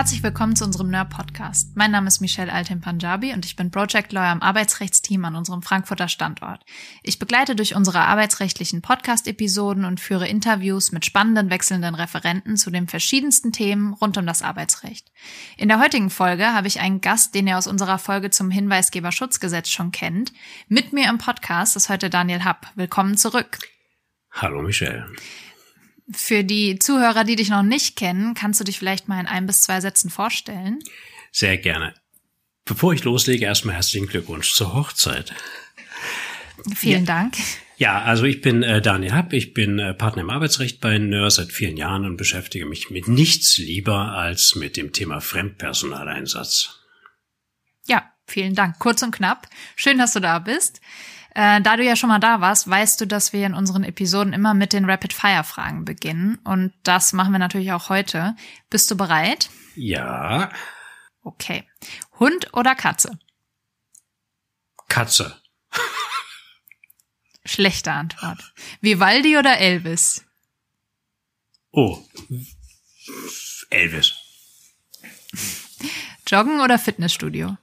Herzlich willkommen zu unserem NER-Podcast. Mein Name ist Michelle Altem Punjabi und ich bin Project Lawyer im Arbeitsrechtsteam an unserem Frankfurter Standort. Ich begleite durch unsere arbeitsrechtlichen Podcast-Episoden und führe Interviews mit spannenden wechselnden Referenten zu den verschiedensten Themen rund um das Arbeitsrecht. In der heutigen Folge habe ich einen Gast, den ihr aus unserer Folge zum Hinweisgeberschutzgesetz schon kennt. Mit mir im Podcast ist heute Daniel Happ. Willkommen zurück. Hallo Michelle. Für die Zuhörer, die dich noch nicht kennen, kannst du dich vielleicht mal in ein bis zwei Sätzen vorstellen? Sehr gerne. Bevor ich loslege, erstmal herzlichen Glückwunsch zur Hochzeit. Vielen ja. Dank. Ja, also ich bin äh, Daniel Happ, ich bin äh, Partner im Arbeitsrecht bei NÖR seit vielen Jahren und beschäftige mich mit nichts lieber als mit dem Thema Fremdpersonaleinsatz. Ja, vielen Dank. Kurz und knapp. Schön, dass du da bist. Äh, da du ja schon mal da warst, weißt du, dass wir in unseren Episoden immer mit den Rapid-Fire-Fragen beginnen. Und das machen wir natürlich auch heute. Bist du bereit? Ja. Okay. Hund oder Katze? Katze. Schlechte Antwort. Vivaldi oder Elvis? Oh. Elvis. Joggen oder Fitnessstudio?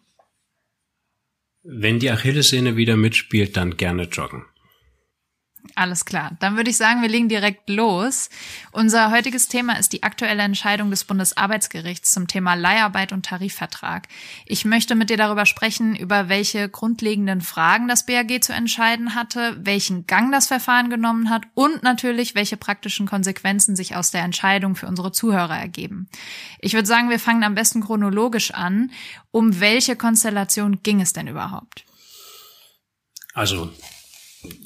Wenn die Achillessehne wieder mitspielt, dann gerne joggen. Alles klar. Dann würde ich sagen, wir legen direkt los. Unser heutiges Thema ist die aktuelle Entscheidung des Bundesarbeitsgerichts zum Thema Leiharbeit und Tarifvertrag. Ich möchte mit dir darüber sprechen, über welche grundlegenden Fragen das BAG zu entscheiden hatte, welchen Gang das Verfahren genommen hat und natürlich, welche praktischen Konsequenzen sich aus der Entscheidung für unsere Zuhörer ergeben. Ich würde sagen, wir fangen am besten chronologisch an. Um welche Konstellation ging es denn überhaupt? Also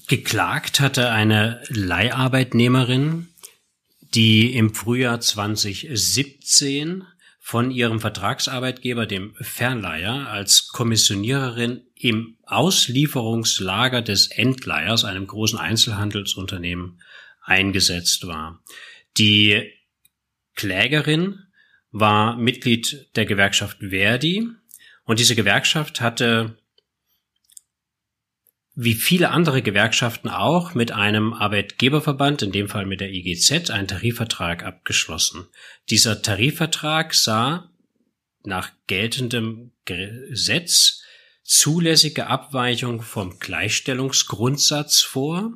Geklagt hatte eine Leiharbeitnehmerin, die im Frühjahr 2017 von ihrem Vertragsarbeitgeber, dem Verleiher, als Kommissioniererin im Auslieferungslager des Endleihers, einem großen Einzelhandelsunternehmen, eingesetzt war. Die Klägerin war Mitglied der Gewerkschaft Verdi und diese Gewerkschaft hatte wie viele andere Gewerkschaften auch mit einem Arbeitgeberverband, in dem Fall mit der IGZ, einen Tarifvertrag abgeschlossen. Dieser Tarifvertrag sah nach geltendem Gesetz zulässige Abweichung vom Gleichstellungsgrundsatz vor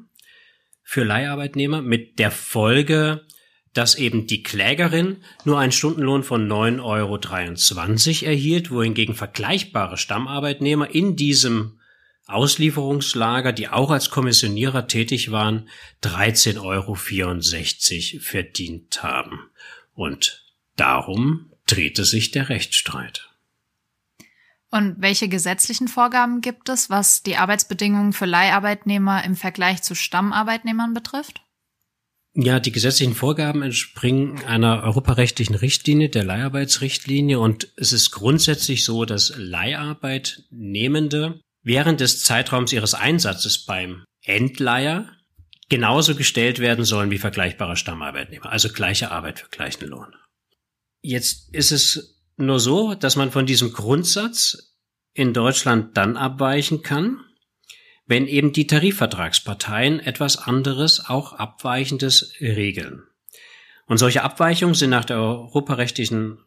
für Leiharbeitnehmer mit der Folge, dass eben die Klägerin nur einen Stundenlohn von 9,23 Euro erhielt, wohingegen vergleichbare Stammarbeitnehmer in diesem Auslieferungslager, die auch als Kommissionierer tätig waren, 13,64 Euro verdient haben. Und darum drehte sich der Rechtsstreit. Und welche gesetzlichen Vorgaben gibt es, was die Arbeitsbedingungen für Leiharbeitnehmer im Vergleich zu Stammarbeitnehmern betrifft? Ja, die gesetzlichen Vorgaben entspringen einer europarechtlichen Richtlinie, der Leiharbeitsrichtlinie. Und es ist grundsätzlich so, dass Leiharbeitnehmende während des Zeitraums ihres Einsatzes beim Endleiher genauso gestellt werden sollen wie vergleichbare Stammarbeitnehmer, also gleiche Arbeit für gleichen Lohn. Jetzt ist es nur so, dass man von diesem Grundsatz in Deutschland dann abweichen kann, wenn eben die Tarifvertragsparteien etwas anderes, auch Abweichendes regeln. Und solche Abweichungen sind nach der europarechtlichen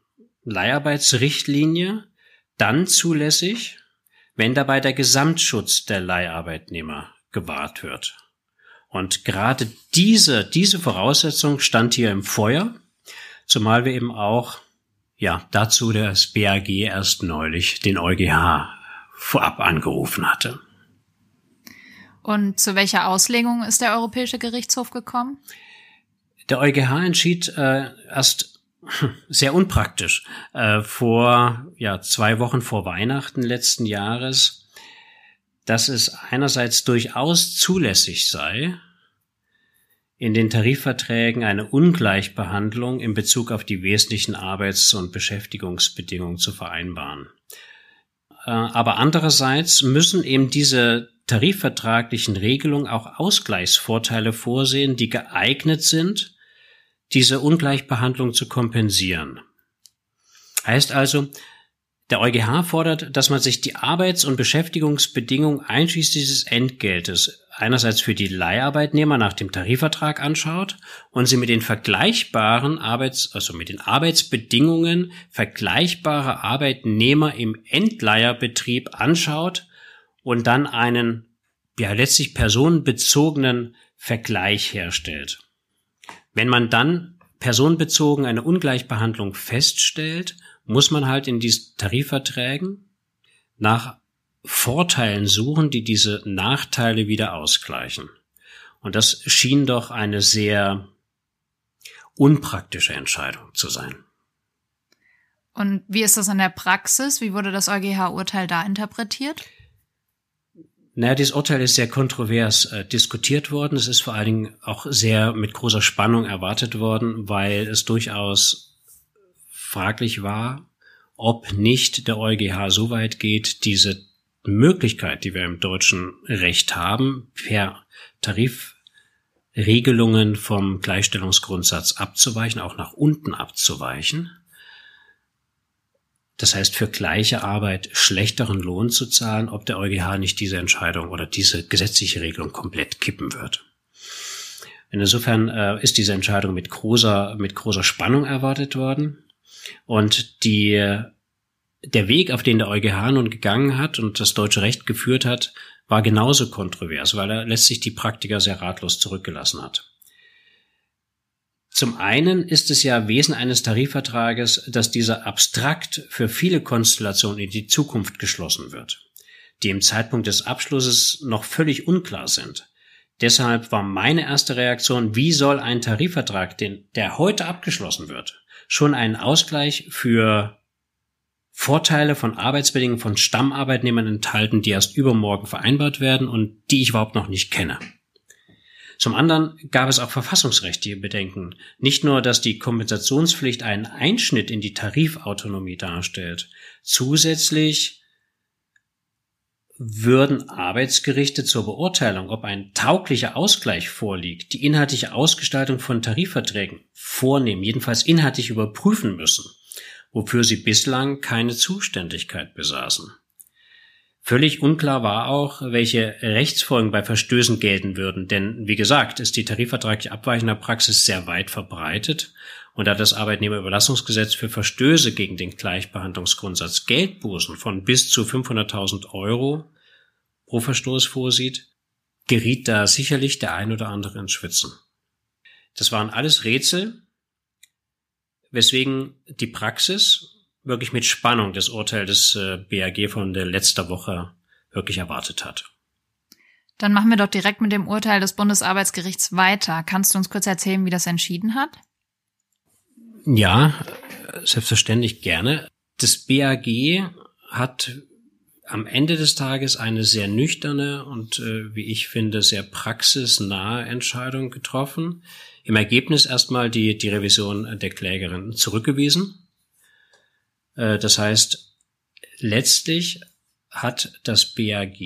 Leiharbeitsrichtlinie dann zulässig, wenn dabei der Gesamtschutz der Leiharbeitnehmer gewahrt wird. Und gerade diese, diese Voraussetzung stand hier im Feuer, zumal wir eben auch, ja, dazu das BAG erst neulich den EuGH vorab angerufen hatte. Und zu welcher Auslegung ist der Europäische Gerichtshof gekommen? Der EuGH entschied äh, erst sehr unpraktisch. Äh, vor ja zwei Wochen vor Weihnachten letzten Jahres, dass es einerseits durchaus zulässig sei, in den Tarifverträgen eine Ungleichbehandlung in Bezug auf die wesentlichen Arbeits- und Beschäftigungsbedingungen zu vereinbaren. Äh, aber andererseits müssen eben diese tarifvertraglichen Regelungen auch Ausgleichsvorteile vorsehen, die geeignet sind, diese Ungleichbehandlung zu kompensieren. Heißt also, der EuGH fordert, dass man sich die Arbeits- und Beschäftigungsbedingungen einschließlich des Entgeltes einerseits für die Leiharbeitnehmer nach dem Tarifvertrag anschaut und sie mit den vergleichbaren Arbeits, also mit den Arbeitsbedingungen vergleichbarer Arbeitnehmer im Endleiherbetrieb anschaut und dann einen ja letztlich personenbezogenen Vergleich herstellt. Wenn man dann personenbezogen eine Ungleichbehandlung feststellt, muss man halt in diesen Tarifverträgen nach Vorteilen suchen, die diese Nachteile wieder ausgleichen. Und das schien doch eine sehr unpraktische Entscheidung zu sein. Und wie ist das in der Praxis? Wie wurde das EuGH-Urteil da interpretiert? Naja, dieses Urteil ist sehr kontrovers äh, diskutiert worden. Es ist vor allen Dingen auch sehr mit großer Spannung erwartet worden, weil es durchaus fraglich war, ob nicht der EuGH so weit geht, diese Möglichkeit, die wir im deutschen Recht haben, per Tarifregelungen vom Gleichstellungsgrundsatz abzuweichen, auch nach unten abzuweichen. Das heißt, für gleiche Arbeit schlechteren Lohn zu zahlen, ob der EuGH nicht diese Entscheidung oder diese gesetzliche Regelung komplett kippen wird. Insofern äh, ist diese Entscheidung mit großer, mit großer Spannung erwartet worden. Und die der Weg, auf den der EuGH nun gegangen hat und das deutsche Recht geführt hat, war genauso kontrovers, weil er letztlich die Praktiker sehr ratlos zurückgelassen hat. Zum einen ist es ja Wesen eines Tarifvertrages, dass dieser abstrakt für viele Konstellationen in die Zukunft geschlossen wird, die im Zeitpunkt des Abschlusses noch völlig unklar sind. Deshalb war meine erste Reaktion, wie soll ein Tarifvertrag, den, der heute abgeschlossen wird, schon einen Ausgleich für Vorteile von Arbeitsbedingungen von Stammarbeitnehmern enthalten, die erst übermorgen vereinbart werden und die ich überhaupt noch nicht kenne. Zum anderen gab es auch verfassungsrechtliche Bedenken. Nicht nur, dass die Kompensationspflicht einen Einschnitt in die Tarifautonomie darstellt. Zusätzlich würden Arbeitsgerichte zur Beurteilung, ob ein tauglicher Ausgleich vorliegt, die inhaltliche Ausgestaltung von Tarifverträgen vornehmen, jedenfalls inhaltlich überprüfen müssen wofür sie bislang keine Zuständigkeit besaßen. Völlig unklar war auch, welche Rechtsfolgen bei Verstößen gelten würden, denn wie gesagt, ist die tarifvertragliche abweichende Praxis sehr weit verbreitet und da das Arbeitnehmerüberlassungsgesetz für Verstöße gegen den Gleichbehandlungsgrundsatz Geldbußen von bis zu 500.000 Euro pro Verstoß vorsieht, geriet da sicherlich der ein oder andere ins Schwitzen. Das waren alles Rätsel, weswegen die Praxis wirklich mit Spannung das Urteil des äh, BAG von der letzter Woche wirklich erwartet hat. Dann machen wir doch direkt mit dem Urteil des Bundesarbeitsgerichts weiter. Kannst du uns kurz erzählen, wie das entschieden hat? Ja, selbstverständlich gerne. Das BAG hat am Ende des Tages eine sehr nüchterne und, äh, wie ich finde, sehr praxisnahe Entscheidung getroffen im Ergebnis erstmal die, die Revision der Klägerin zurückgewiesen. Äh, das heißt, letztlich hat das BAG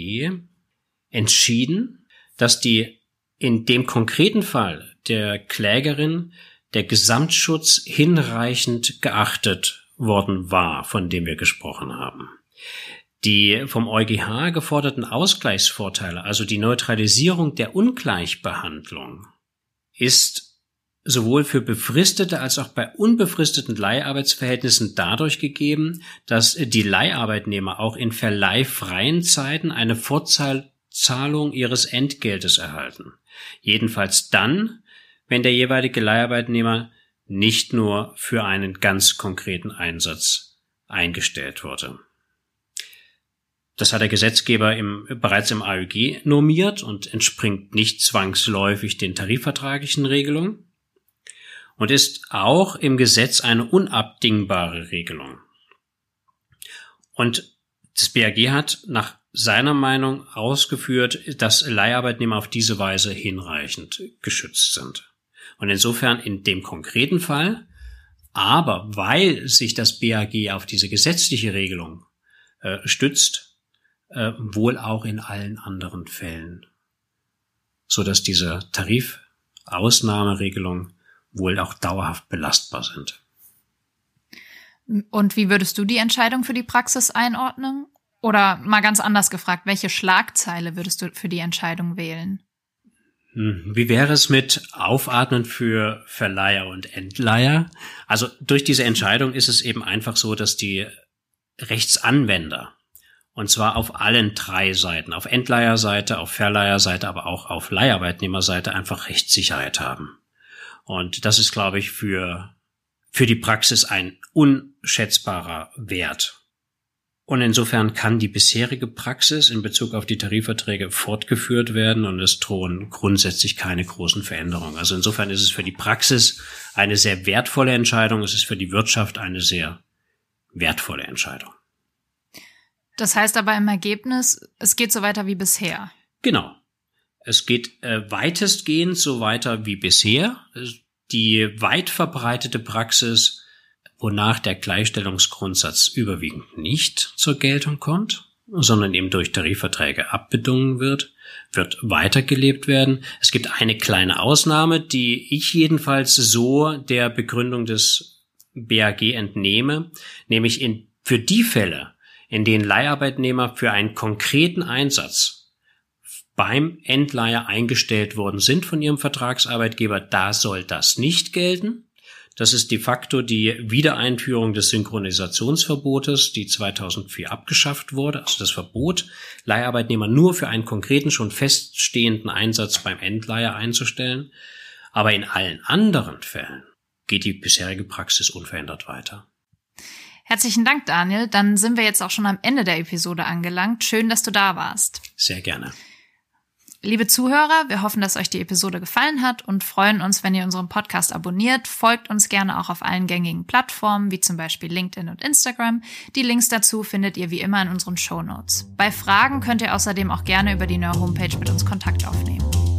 entschieden, dass die in dem konkreten Fall der Klägerin der Gesamtschutz hinreichend geachtet worden war, von dem wir gesprochen haben. Die vom EuGH geforderten Ausgleichsvorteile, also die Neutralisierung der Ungleichbehandlung, ist sowohl für befristete als auch bei unbefristeten Leiharbeitsverhältnissen dadurch gegeben, dass die Leiharbeitnehmer auch in verleihfreien Zeiten eine Vorzahlung ihres Entgeltes erhalten. Jedenfalls dann, wenn der jeweilige Leiharbeitnehmer nicht nur für einen ganz konkreten Einsatz eingestellt wurde. Das hat der Gesetzgeber im, bereits im AÜG normiert und entspringt nicht zwangsläufig den tarifvertraglichen Regelungen und ist auch im Gesetz eine unabdingbare Regelung. Und das BAG hat nach seiner Meinung ausgeführt, dass Leiharbeitnehmer auf diese Weise hinreichend geschützt sind. Und insofern in dem konkreten Fall, aber weil sich das BAG auf diese gesetzliche Regelung äh, stützt, äh, wohl auch in allen anderen Fällen, so dass diese Tarifausnahmeregelung wohl auch dauerhaft belastbar sind. Und wie würdest du die Entscheidung für die Praxis einordnen? Oder mal ganz anders gefragt, welche Schlagzeile würdest du für die Entscheidung wählen? Hm, wie wäre es mit Aufatmen für Verleiher und Entleiher? Also durch diese Entscheidung ist es eben einfach so, dass die Rechtsanwender, und zwar auf allen drei Seiten, auf Entleiherseite, auf Verleiherseite, aber auch auf Leiharbeitnehmerseite einfach Rechtssicherheit haben. Und das ist, glaube ich, für, für die Praxis ein unschätzbarer Wert. Und insofern kann die bisherige Praxis in Bezug auf die Tarifverträge fortgeführt werden und es drohen grundsätzlich keine großen Veränderungen. Also insofern ist es für die Praxis eine sehr wertvolle Entscheidung, es ist für die Wirtschaft eine sehr wertvolle Entscheidung. Das heißt aber im Ergebnis, es geht so weiter wie bisher. Genau. Es geht äh, weitestgehend so weiter wie bisher. Die weit verbreitete Praxis wonach der Gleichstellungsgrundsatz überwiegend nicht zur Geltung kommt, sondern eben durch Tarifverträge abbedungen wird, wird weitergelebt werden. Es gibt eine kleine Ausnahme, die ich jedenfalls so der Begründung des BAG entnehme, nämlich in, für die Fälle, in denen Leiharbeitnehmer für einen konkreten Einsatz beim Endleiher eingestellt worden sind von ihrem Vertragsarbeitgeber, da soll das nicht gelten. Das ist de facto die Wiedereinführung des Synchronisationsverbotes, die 2004 abgeschafft wurde. Also das Verbot, Leiharbeitnehmer nur für einen konkreten, schon feststehenden Einsatz beim Endleiher einzustellen. Aber in allen anderen Fällen geht die bisherige Praxis unverändert weiter. Herzlichen Dank, Daniel. Dann sind wir jetzt auch schon am Ende der Episode angelangt. Schön, dass du da warst. Sehr gerne. Liebe Zuhörer, wir hoffen, dass euch die Episode gefallen hat und freuen uns, wenn ihr unseren Podcast abonniert. Folgt uns gerne auch auf allen gängigen Plattformen, wie zum Beispiel LinkedIn und Instagram. Die Links dazu findet ihr wie immer in unseren Show Notes. Bei Fragen könnt ihr außerdem auch gerne über die neue Homepage mit uns Kontakt aufnehmen.